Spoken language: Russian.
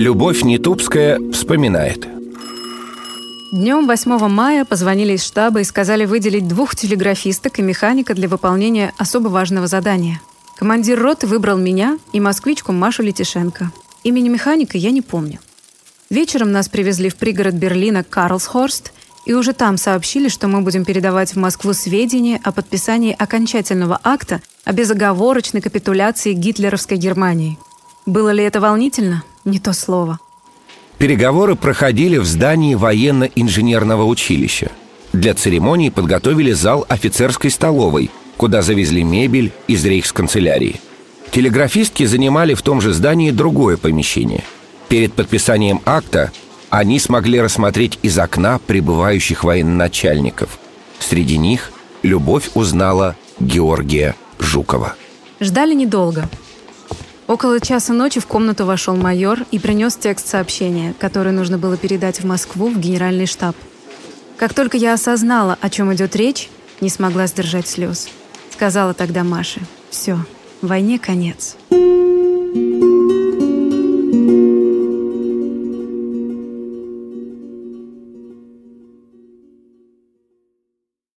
Любовь Нетупская вспоминает. Днем 8 мая позвонили из штаба и сказали выделить двух телеграфисток и механика для выполнения особо важного задания. Командир роты выбрал меня и москвичку Машу Летишенко. Имени механика я не помню. Вечером нас привезли в пригород Берлина Карлсхорст, и уже там сообщили, что мы будем передавать в Москву сведения о подписании окончательного акта о безоговорочной капитуляции гитлеровской Германии. Было ли это волнительно? Не то слово. Переговоры проходили в здании военно-инженерного училища. Для церемонии подготовили зал офицерской столовой, куда завезли мебель из рейхсканцелярии. Телеграфистки занимали в том же здании другое помещение. Перед подписанием акта они смогли рассмотреть из окна прибывающих военачальников. Среди них Любовь узнала Георгия Жукова. Ждали недолго. Около часа ночи в комнату вошел майор и принес текст сообщения, который нужно было передать в Москву в генеральный штаб. Как только я осознала, о чем идет речь, не смогла сдержать слез. Сказала тогда Маше, все, войне конец. Thank